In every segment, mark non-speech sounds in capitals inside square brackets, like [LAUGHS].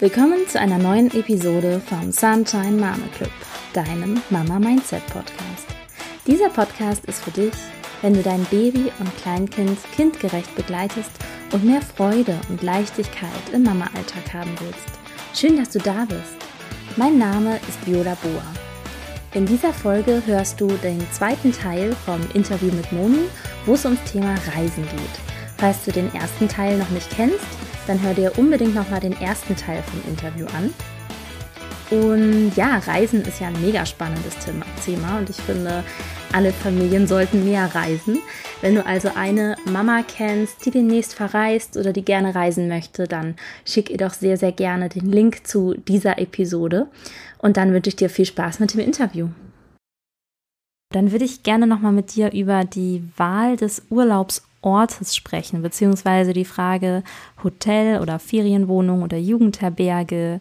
Willkommen zu einer neuen Episode vom Sunshine Mama Club, deinem Mama Mindset Podcast. Dieser Podcast ist für dich, wenn du dein Baby und Kleinkind kindgerecht begleitest und mehr Freude und Leichtigkeit im Mama-Alltag haben willst. Schön, dass du da bist. Mein Name ist Viola Boa. In dieser Folge hörst du den zweiten Teil vom Interview mit Moni, wo es ums Thema Reisen geht. Falls du den ersten Teil noch nicht kennst, dann hör dir unbedingt nochmal den ersten Teil vom Interview an. Und ja, Reisen ist ja ein mega spannendes Thema und ich finde, alle Familien sollten mehr reisen. Wenn du also eine Mama kennst, die demnächst verreist oder die gerne reisen möchte, dann schick ihr doch sehr, sehr gerne den Link zu dieser Episode. Und dann wünsche ich dir viel Spaß mit dem Interview. Dann würde ich gerne nochmal mit dir über die Wahl des Urlaubs Ortes sprechen, beziehungsweise die Frage Hotel oder Ferienwohnung oder Jugendherberge.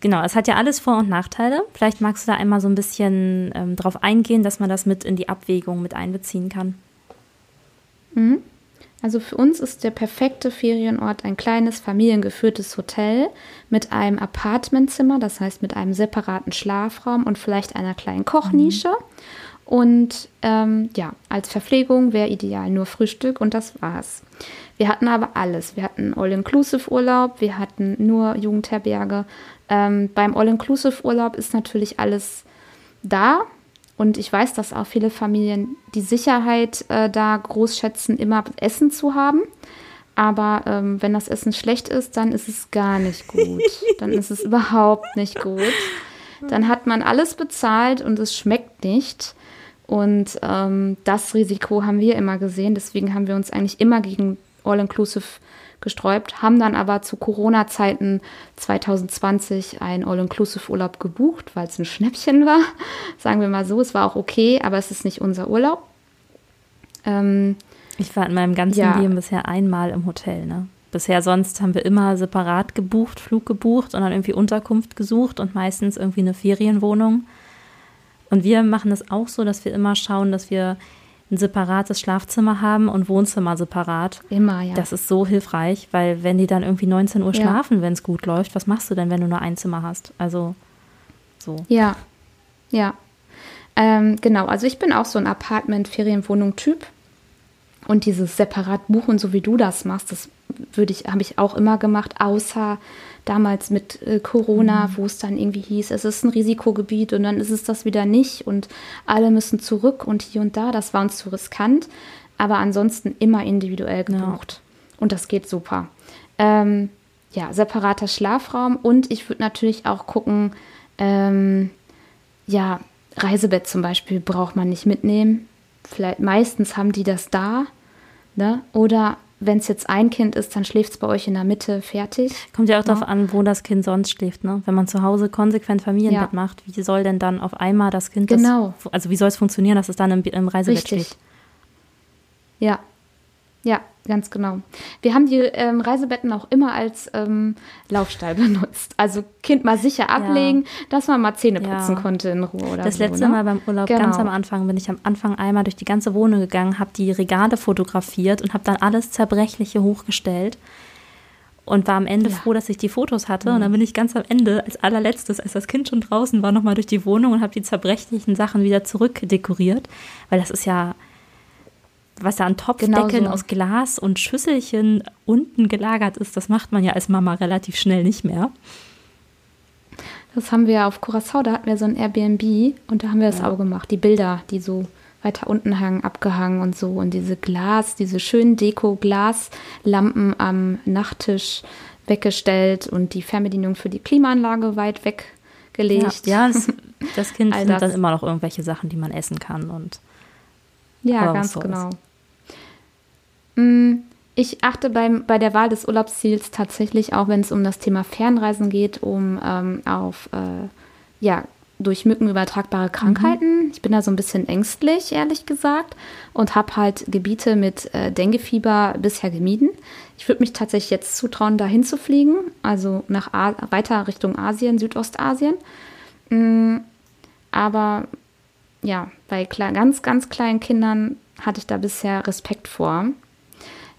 Genau, es hat ja alles Vor- und Nachteile. Vielleicht magst du da einmal so ein bisschen ähm, drauf eingehen, dass man das mit in die Abwägung mit einbeziehen kann. Mhm. Also für uns ist der perfekte Ferienort ein kleines familiengeführtes Hotel mit einem Apartmentzimmer, das heißt mit einem separaten Schlafraum und vielleicht einer kleinen Kochnische. Mhm. Und ähm, ja, als Verpflegung wäre ideal nur Frühstück und das war's. Wir hatten aber alles. Wir hatten All-Inclusive-Urlaub, wir hatten nur Jugendherberge. Ähm, beim All-Inclusive-Urlaub ist natürlich alles da. Und ich weiß, dass auch viele Familien die Sicherheit äh, da groß schätzen, immer Essen zu haben. Aber ähm, wenn das Essen schlecht ist, dann ist es gar nicht gut. [LAUGHS] Dann ist es überhaupt nicht gut. Dann hat man alles bezahlt und es schmeckt nicht. Und ähm, das Risiko haben wir immer gesehen. Deswegen haben wir uns eigentlich immer gegen All-Inclusive gesträubt, haben dann aber zu Corona-Zeiten 2020 einen All-Inclusive-Urlaub gebucht, weil es ein Schnäppchen war. [LAUGHS] Sagen wir mal so, es war auch okay, aber es ist nicht unser Urlaub. Ähm, ich war in meinem ganzen ja. Leben bisher einmal im Hotel. Ne? Bisher sonst haben wir immer separat gebucht, Flug gebucht und dann irgendwie Unterkunft gesucht und meistens irgendwie eine Ferienwohnung. Und wir machen es auch so, dass wir immer schauen, dass wir ein separates Schlafzimmer haben und Wohnzimmer separat. Immer, ja. Das ist so hilfreich, weil wenn die dann irgendwie 19 Uhr schlafen, ja. wenn es gut läuft, was machst du denn, wenn du nur ein Zimmer hast? Also so. Ja, ja. Ähm, genau, also ich bin auch so ein Apartment-Ferienwohnung-Typ. Und dieses separat buchen, so wie du das machst, das würde ich, habe ich auch immer gemacht, außer damals mit äh, Corona, mhm. wo es dann irgendwie hieß, es ist ein Risikogebiet und dann ist es das wieder nicht und alle müssen zurück und hier und da. Das war uns zu riskant. Aber ansonsten immer individuell gebucht. Ja. Und das geht super. Ähm, ja, separater Schlafraum und ich würde natürlich auch gucken, ähm, ja, Reisebett zum Beispiel braucht man nicht mitnehmen. Vielleicht meistens haben die das da. Ne? Oder wenn es jetzt ein Kind ist, dann schläft es bei euch in der Mitte fertig. Kommt ja auch ja. darauf an, wo das Kind sonst schläft. Ne? Wenn man zu Hause konsequent Familienbett ja. macht, wie soll denn dann auf einmal das Kind Genau. Das, also wie soll es funktionieren, dass es dann im, im Reisebett Richtig. schläft? Ja, ja, ganz genau. Wir haben die ähm, Reisebetten auch immer als ähm, Laufstall [LAUGHS] benutzt. Also Kind mal sicher ablegen, ja. dass man mal Zähne putzen ja. konnte in Ruhe oder Das so, letzte ne? Mal beim Urlaub, genau. ganz am Anfang, bin ich am Anfang einmal durch die ganze Wohnung gegangen, habe die Regale fotografiert und habe dann alles Zerbrechliche hochgestellt und war am Ende ja. froh, dass ich die Fotos hatte. Mhm. Und dann bin ich ganz am Ende, als allerletztes, als das Kind schon draußen war, nochmal durch die Wohnung und habe die zerbrechlichen Sachen wieder zurückdekoriert, weil das ist ja was da an Topfdeckeln genau so. aus Glas und Schüsselchen unten gelagert ist, das macht man ja als Mama relativ schnell nicht mehr. Das haben wir auf Curacao, da hatten wir so ein Airbnb und da haben wir das ja. auch gemacht. Die Bilder, die so weiter unten hangen, abgehangen und so. Und diese Glas, diese schönen Deko-Glaslampen am Nachttisch weggestellt und die Fernbedienung für die Klimaanlage weit weggelegt. Ja, ja das, [LAUGHS] das Kind sind dann immer noch irgendwelche Sachen, die man essen kann und ja, ganz genau. Mm, ich achte beim, bei der Wahl des Urlaubsziels tatsächlich auch, wenn es um das Thema Fernreisen geht, um ähm, auf äh, ja, durch Mücken übertragbare Krankheiten. Mhm. Ich bin da so ein bisschen ängstlich, ehrlich gesagt, und habe halt Gebiete mit äh, Denguefieber bisher gemieden. Ich würde mich tatsächlich jetzt zutrauen, dahin zu fliegen, also nach A weiter Richtung Asien, Südostasien. Mhm. Aber ja, bei ganz, ganz kleinen Kindern hatte ich da bisher Respekt vor.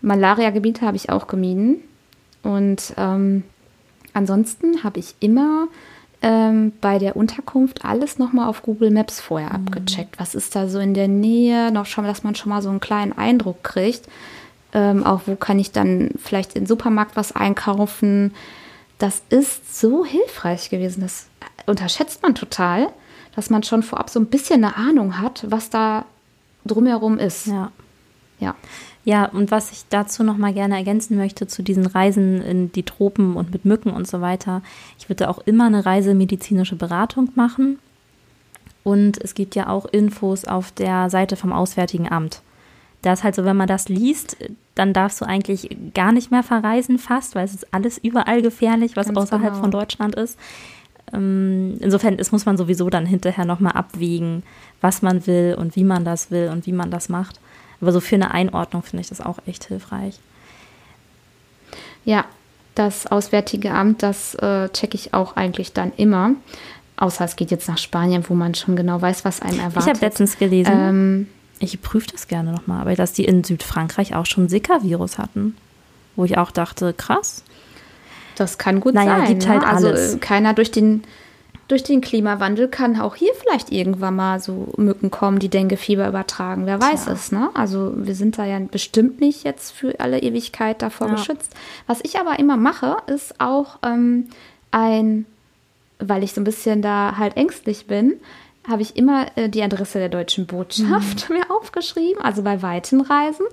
Malaria-Gebiete habe ich auch gemieden. Und ähm, ansonsten habe ich immer ähm, bei der Unterkunft alles nochmal auf Google Maps vorher mhm. abgecheckt. Was ist da so in der Nähe? Noch schon, dass man schon mal so einen kleinen Eindruck kriegt. Ähm, auch wo kann ich dann vielleicht im Supermarkt was einkaufen? Das ist so hilfreich gewesen. Das unterschätzt man total, dass man schon vorab so ein bisschen eine Ahnung hat, was da drumherum ist. Ja. Ja. Ja, und was ich dazu noch mal gerne ergänzen möchte zu diesen Reisen in die Tropen und mit Mücken und so weiter. Ich würde auch immer eine reisemedizinische Beratung machen. Und es gibt ja auch Infos auf der Seite vom Auswärtigen Amt. Da ist halt so, wenn man das liest, dann darfst du eigentlich gar nicht mehr verreisen fast, weil es ist alles überall gefährlich, was Ganz außerhalb genau. von Deutschland ist. Ähm, insofern ist, muss man sowieso dann hinterher nochmal abwägen, was man will und wie man das will und wie man das macht. Aber so für eine Einordnung finde ich das auch echt hilfreich. Ja, das Auswärtige Amt, das äh, checke ich auch eigentlich dann immer. Außer es geht jetzt nach Spanien, wo man schon genau weiß, was einen erwartet. Ich habe letztens gelesen, ähm, ich prüfe das gerne nochmal, aber dass die in Südfrankreich auch schon Zika-Virus hatten. Wo ich auch dachte, krass. Das kann gut naja, sein. Gibt halt ne? Also alles. keiner durch den durch den Klimawandel kann auch hier vielleicht irgendwann mal so Mücken kommen, die Denguefieber übertragen. Wer weiß Tja. es, ne? Also wir sind da ja bestimmt nicht jetzt für alle Ewigkeit davor ja. geschützt. Was ich aber immer mache, ist auch ähm, ein, weil ich so ein bisschen da halt ängstlich bin, habe ich immer äh, die Adresse der deutschen Botschaft mhm. [LAUGHS] mir aufgeschrieben, also bei weiten Reisen.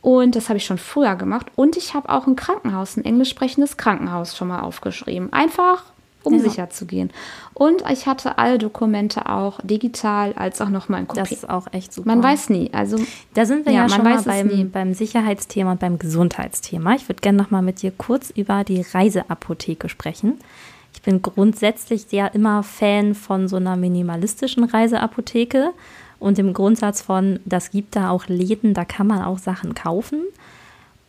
Und das habe ich schon früher gemacht. Und ich habe auch ein Krankenhaus, ein englisch sprechendes Krankenhaus schon mal aufgeschrieben. Einfach um ja. sicher zu gehen. Und ich hatte alle Dokumente auch digital als auch nochmal in Kopie. Das ist auch echt super. Man weiß nie. Also da sind wir ja, ja schon mal beim, beim Sicherheitsthema und beim Gesundheitsthema. Ich würde gerne nochmal mit dir kurz über die Reiseapotheke sprechen. Ich bin grundsätzlich ja immer Fan von so einer minimalistischen Reiseapotheke und dem Grundsatz von, das gibt da auch Läden, da kann man auch Sachen kaufen.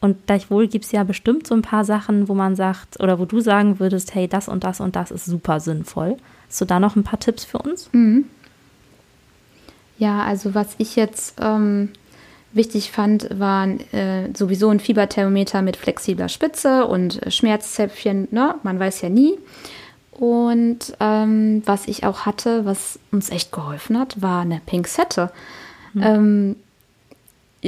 Und gleichwohl gibt es ja bestimmt so ein paar Sachen, wo man sagt, oder wo du sagen würdest, hey, das und das und das ist super sinnvoll. Hast du da noch ein paar Tipps für uns? Mhm. Ja, also was ich jetzt ähm, wichtig fand, waren äh, sowieso ein Fieberthermometer mit flexibler Spitze und Schmerzzäpfchen, ne? man weiß ja nie. Und ähm, was ich auch hatte, was uns echt geholfen hat, war eine Pinzette. Mhm. Ähm,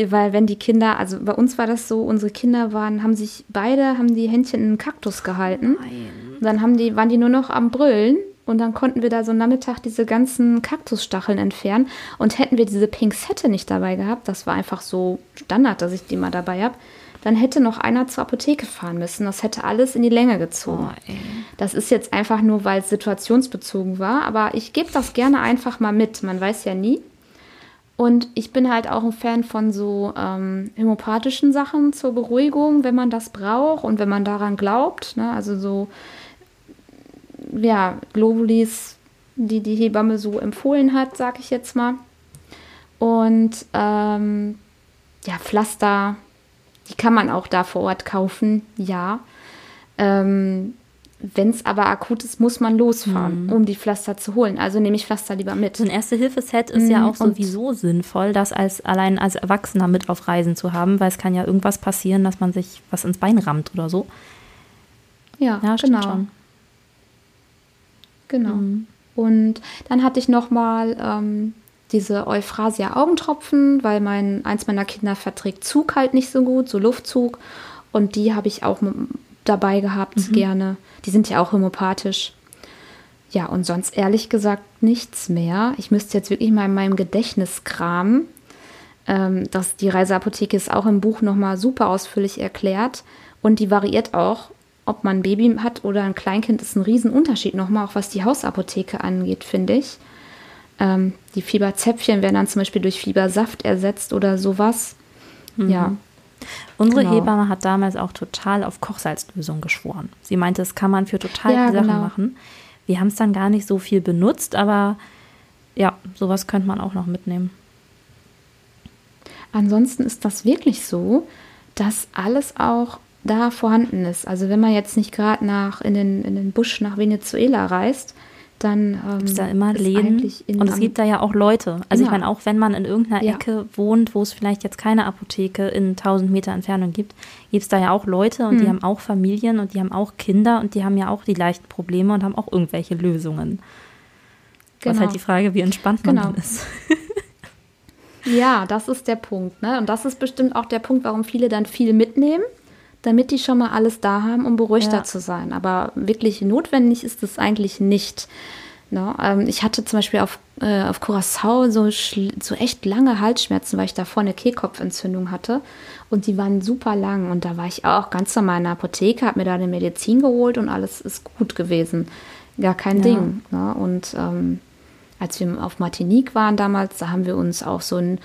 weil wenn die Kinder, also bei uns war das so, unsere Kinder waren, haben sich beide, haben die Händchen in einen Kaktus gehalten. Nein. Dann haben die, waren die nur noch am Brüllen und dann konnten wir da so Nachmittag diese ganzen Kaktusstacheln entfernen. Und hätten wir diese Pinzette nicht dabei gehabt, das war einfach so Standard, dass ich die mal dabei habe, dann hätte noch einer zur Apotheke fahren müssen. Das hätte alles in die Länge gezogen. Oh, das ist jetzt einfach nur, weil es situationsbezogen war, aber ich gebe das gerne einfach mal mit. Man weiß ja nie. Und ich bin halt auch ein Fan von so ähm, homöopathischen Sachen zur Beruhigung, wenn man das braucht und wenn man daran glaubt. Ne? Also so, ja, Globulis, die die Hebamme so empfohlen hat, sag ich jetzt mal. Und ähm, ja, Pflaster, die kann man auch da vor Ort kaufen, ja. Ähm, wenn es aber akut ist, muss man losfahren, mhm. um die Pflaster zu holen. Also nehme ich Pflaster lieber mit. So ein Erste-Hilfe-Set ist mhm. ja auch sowieso Und sinnvoll, das als allein als Erwachsener mit auf Reisen zu haben, weil es kann ja irgendwas passieren, dass man sich was ins Bein rammt oder so. Ja, ja genau. Schon. Genau. Mhm. Und dann hatte ich noch mal ähm, diese Euphrasia-Augentropfen, weil mein eins meiner Kinder verträgt Zug halt nicht so gut, so Luftzug. Und die habe ich auch dabei gehabt, mhm. gerne. Die sind ja auch homöopathisch. Ja, und sonst ehrlich gesagt nichts mehr. Ich müsste jetzt wirklich mal in meinem Gedächtnis kramen. Ähm, das, die Reiseapotheke ist auch im Buch nochmal super ausführlich erklärt. Und die variiert auch, ob man ein Baby hat oder ein Kleinkind, ist ein Riesenunterschied nochmal, auch was die Hausapotheke angeht, finde ich. Ähm, die Fieberzäpfchen werden dann zum Beispiel durch Fiebersaft ersetzt oder sowas. Mhm. Ja, Unsere genau. Hebamme hat damals auch total auf Kochsalzlösung geschworen. Sie meinte, das kann man für total ja, Sachen genau. machen. Wir haben es dann gar nicht so viel benutzt, aber ja, sowas könnte man auch noch mitnehmen. Ansonsten ist das wirklich so, dass alles auch da vorhanden ist. Also wenn man jetzt nicht gerade nach in den, in den Busch nach Venezuela reist, dann ähm, gibt es da immer Läden und es gibt da ja auch Leute. Also immer. ich meine, auch wenn man in irgendeiner ja. Ecke wohnt, wo es vielleicht jetzt keine Apotheke in 1000 Meter Entfernung gibt, gibt es da ja auch Leute und hm. die haben auch Familien und die haben auch Kinder und die haben ja auch die leichten Probleme und haben auch irgendwelche Lösungen. Genau. Was halt die Frage, wie entspannt man genau. dann ist. [LAUGHS] ja, das ist der Punkt. Ne? Und das ist bestimmt auch der Punkt, warum viele dann viel mitnehmen damit die schon mal alles da haben, um beruhigter ja. zu sein. Aber wirklich notwendig ist es eigentlich nicht. No, ne? ähm, ich hatte zum Beispiel auf, äh, auf Curacao so, so echt lange Halsschmerzen, weil ich davor eine Kehlkopfentzündung hatte. Und die waren super lang. Und da war ich auch ganz normal in der Apotheke, habe mir da eine Medizin geholt und alles ist gut gewesen. Gar kein ja. Ding. No? Ne? Und ähm, als wir auf Martinique waren damals, da haben wir uns auch so ein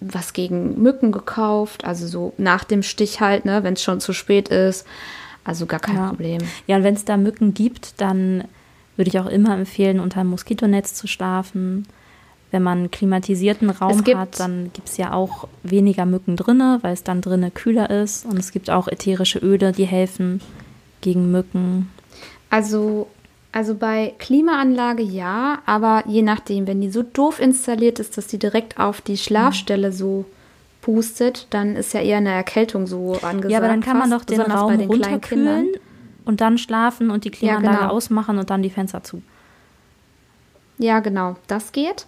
was gegen Mücken gekauft, also so nach dem Stich halt, ne, wenn es schon zu spät ist. Also gar kein ja. Problem. Ja, und wenn es da Mücken gibt, dann würde ich auch immer empfehlen, unter einem Moskitonetz zu schlafen. Wenn man einen klimatisierten Raum hat, dann gibt es ja auch weniger Mücken drinne, weil es dann drinnen kühler ist. Und es gibt auch ätherische Öle, die helfen gegen Mücken. Also also bei Klimaanlage ja, aber je nachdem, wenn die so doof installiert ist, dass die direkt auf die Schlafstelle so pustet, dann ist ja eher eine Erkältung so angesagt. Ja, aber dann kann man doch den Raum den runterkühlen und dann schlafen und die Klimaanlage ja, genau. ausmachen und dann die Fenster zu. Ja, genau, das geht.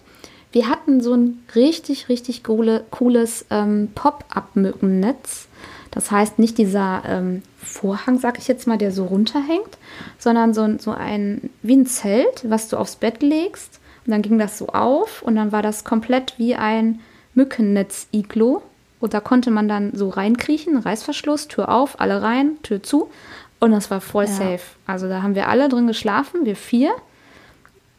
Wir hatten so ein richtig, richtig coole, cooles ähm, Pop-up-Mückennetz. Das heißt, nicht dieser ähm, Vorhang, sag ich jetzt mal, der so runterhängt, sondern so, so ein, wie ein Zelt, was du aufs Bett legst. Und dann ging das so auf und dann war das komplett wie ein Mückennetz-Iglo. Und da konnte man dann so reinkriechen, Reißverschluss, Tür auf, alle rein, Tür zu. Und das war voll ja. safe. Also da haben wir alle drin geschlafen, wir vier.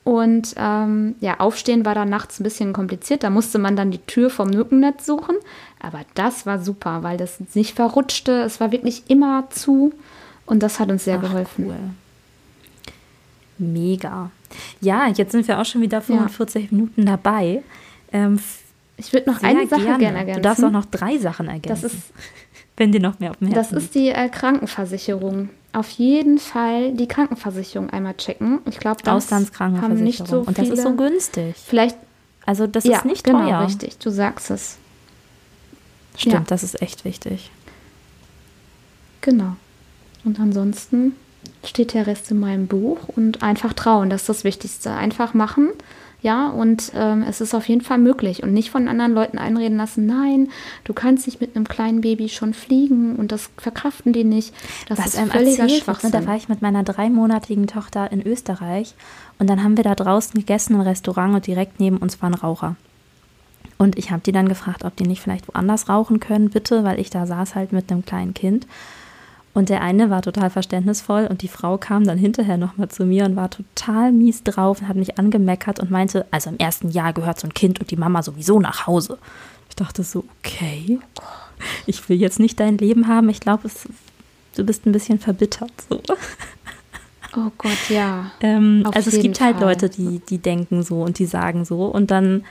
Und ähm, ja, aufstehen war dann nachts ein bisschen kompliziert. Da musste man dann die Tür vom Mückennetz suchen. Aber das war super, weil das nicht verrutschte. Es war wirklich immer zu. Und das hat uns sehr Ach, geholfen. Cool. Mega. Ja, jetzt sind wir auch schon wieder 45 ja. Minuten dabei. Ähm, ich würde noch eine Sache gerne. gerne ergänzen. Du darfst auch noch drei Sachen ergänzen. Das ist, wenn dir noch mehr auf dem Herzen Das ist die äh, Krankenversicherung auf jeden Fall die Krankenversicherung einmal checken. Ich glaube, das haben nicht so viele. Und das ist so günstig. Vielleicht. Also das ja, ist nicht genau, teuer. richtig. Du sagst es. Stimmt, ja. das ist echt wichtig. Genau. Und ansonsten steht der Rest in meinem Buch und einfach trauen, das ist das Wichtigste. Einfach machen ja, und ähm, es ist auf jeden Fall möglich und nicht von anderen Leuten einreden lassen, nein, du kannst nicht mit einem kleinen Baby schon fliegen und das verkraften die nicht. Das Was ist einem völliger ne? Schwachsinn. Da war ich mit meiner dreimonatigen Tochter in Österreich und dann haben wir da draußen gegessen im Restaurant und direkt neben uns war ein Raucher. Und ich habe die dann gefragt, ob die nicht vielleicht woanders rauchen können, bitte, weil ich da saß halt mit einem kleinen Kind. Und der eine war total verständnisvoll und die Frau kam dann hinterher nochmal zu mir und war total mies drauf und hat mich angemeckert und meinte, also im ersten Jahr gehört so ein Kind und die Mama sowieso nach Hause. Ich dachte so, okay, ich will jetzt nicht dein Leben haben. Ich glaube, du bist ein bisschen verbittert. So. Oh Gott, ja. Ähm, also es gibt halt Fall. Leute, die, die denken so und die sagen so und dann,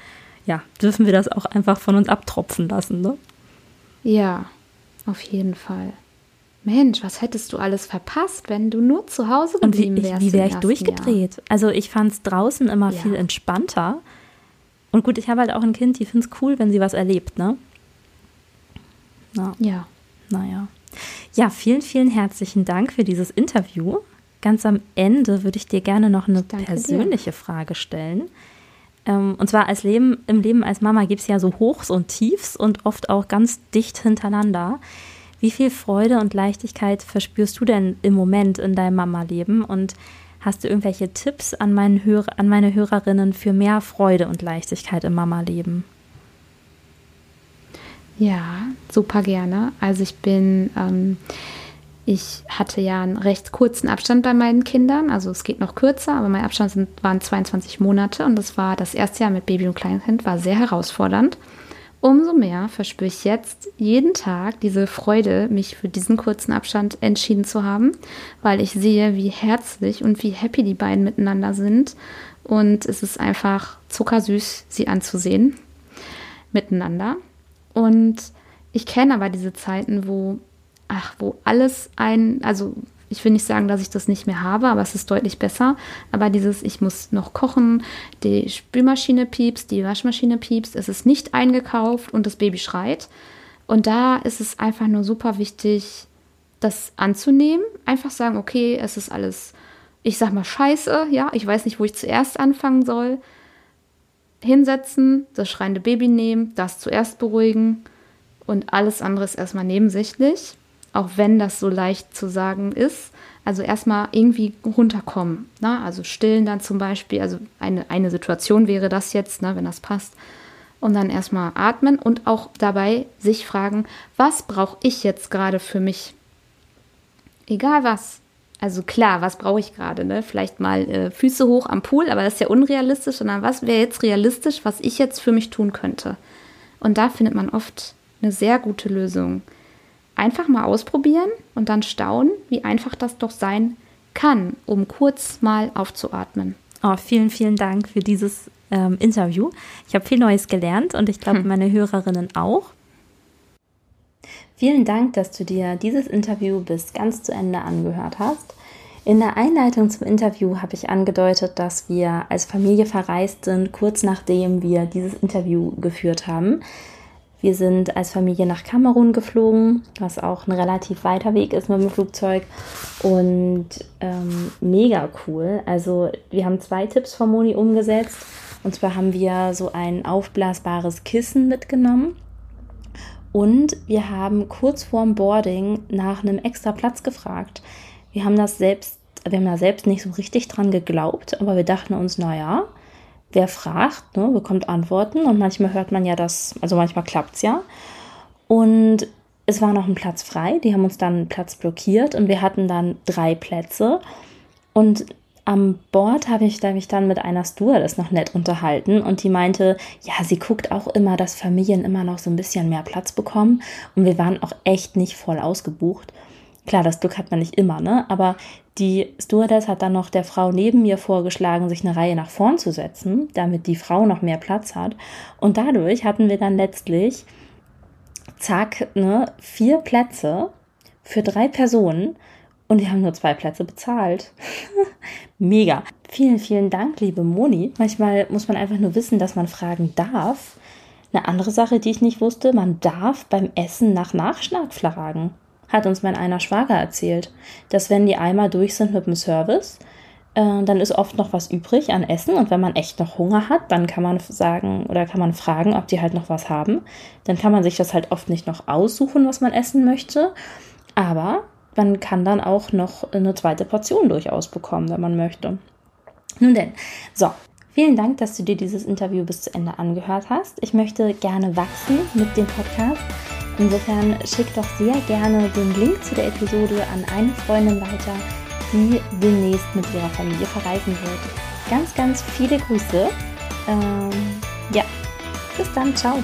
ja, dürfen wir das auch einfach von uns abtropfen lassen, ne? Ja, auf jeden Fall. Mensch, was hättest du alles verpasst, wenn du nur zu Hause geblieben wärst? Und wie, wie wäre ich durchgedreht? Jahr? Also ich fand es draußen immer ja. viel entspannter. Und gut, ich habe halt auch ein Kind, die findet es cool, wenn sie was erlebt, ne? Na. Ja. Naja. Ja, vielen, vielen herzlichen Dank für dieses Interview. Ganz am Ende würde ich dir gerne noch eine persönliche dir. Frage stellen. Ähm, und zwar als Leben, im Leben als Mama gibt es ja so Hochs und Tiefs und oft auch ganz dicht hintereinander. Wie viel Freude und Leichtigkeit verspürst du denn im Moment in deinem Mama-Leben? Und hast du irgendwelche Tipps an, meinen Hör an meine Hörerinnen für mehr Freude und Leichtigkeit im Mama-Leben? Ja, super gerne. Also ich bin, ähm, ich hatte ja einen recht kurzen Abstand bei meinen Kindern. Also es geht noch kürzer, aber mein Abstand sind, waren 22 Monate und das war das erste Jahr mit Baby und Kleinkind, war sehr herausfordernd. Umso mehr verspüre ich jetzt jeden Tag diese Freude, mich für diesen kurzen Abstand entschieden zu haben, weil ich sehe, wie herzlich und wie happy die beiden miteinander sind. Und es ist einfach zuckersüß, sie anzusehen miteinander. Und ich kenne aber diese Zeiten, wo, ach, wo alles ein, also Ich will nicht sagen, dass ich das nicht mehr habe, aber es ist deutlich besser. Aber dieses, ich muss noch kochen, die Spülmaschine piepst, die Waschmaschine piepst, es ist nicht eingekauft und das Baby schreit. Und da ist es einfach nur super wichtig, das anzunehmen. Einfach sagen, okay, es ist alles, ich sag mal, scheiße, ja, ich weiß nicht, wo ich zuerst anfangen soll. Hinsetzen, das schreiende Baby nehmen, das zuerst beruhigen und alles andere ist erstmal nebensächlich auch wenn das so leicht zu sagen ist. Also erstmal irgendwie runterkommen. Ne? Also stillen dann zum Beispiel, also eine, eine Situation wäre das jetzt, ne, wenn das passt. Und dann erstmal atmen und auch dabei sich fragen, was brauche ich jetzt gerade für mich? Egal was. Also klar, was brauche ich gerade? Ne? Vielleicht mal äh, Füße hoch am Pool, aber das ist ja unrealistisch, sondern was wäre jetzt realistisch, was ich jetzt für mich tun könnte? Und da findet man oft eine sehr gute Lösung einfach mal ausprobieren und dann staunen, wie einfach das doch sein kann, um kurz mal aufzuatmen. Oh, vielen, vielen Dank für dieses ähm, Interview. Ich habe viel Neues gelernt und ich glaube, hm. meine Hörerinnen auch. Vielen Dank, dass du dir dieses Interview bis ganz zu Ende angehört hast. In der Einleitung zum Interview habe ich angedeutet, dass wir als Familie verreist sind, kurz nachdem wir dieses Interview geführt haben. Wir sind als Familie nach Kamerun geflogen, was auch ein relativ weiter Weg ist mit dem Flugzeug und ähm, mega cool. Also wir haben zwei Tipps von Moni umgesetzt. Und zwar haben wir so ein aufblasbares Kissen mitgenommen und wir haben kurz vorm Boarding nach einem extra Platz gefragt. Wir haben das selbst, wir haben da selbst nicht so richtig dran geglaubt, aber wir dachten uns, naja, wer fragt, ne, bekommt Antworten und manchmal hört man ja das, also manchmal klappt es ja. Und es war noch ein Platz frei, die haben uns dann einen Platz blockiert und wir hatten dann drei Plätze. Und am Bord habe ich mich dann mit einer Stewardess noch nett unterhalten und die meinte, ja, sie guckt auch immer, dass Familien immer noch so ein bisschen mehr Platz bekommen und wir waren auch echt nicht voll ausgebucht. Klar, das Glück hat man nicht immer, ne? Aber die Stewardess hat dann noch der Frau neben mir vorgeschlagen, sich eine Reihe nach vorn zu setzen, damit die Frau noch mehr Platz hat. Und dadurch hatten wir dann letztlich, zack, ne, vier Plätze für drei Personen und wir haben nur zwei Plätze bezahlt. [LAUGHS] Mega. Vielen, vielen Dank, liebe Moni. Manchmal muss man einfach nur wissen, dass man fragen darf. Eine andere Sache, die ich nicht wusste, man darf beim Essen nach Nachschlag fragen hat uns mein einer Schwager erzählt, dass wenn die Eimer durch sind mit dem Service, äh, dann ist oft noch was übrig an Essen und wenn man echt noch Hunger hat, dann kann man sagen oder kann man fragen, ob die halt noch was haben. Dann kann man sich das halt oft nicht noch aussuchen, was man essen möchte, aber man kann dann auch noch eine zweite Portion durchaus bekommen, wenn man möchte. Nun denn, so, Vielen Dank, dass du dir dieses Interview bis zu Ende angehört hast. Ich möchte gerne wachsen mit dem Podcast. Insofern schick doch sehr gerne den Link zu der Episode an eine Freundin weiter, die demnächst mit ihrer Familie verreisen wird. Ganz, ganz viele Grüße. Ähm, ja, bis dann, ciao.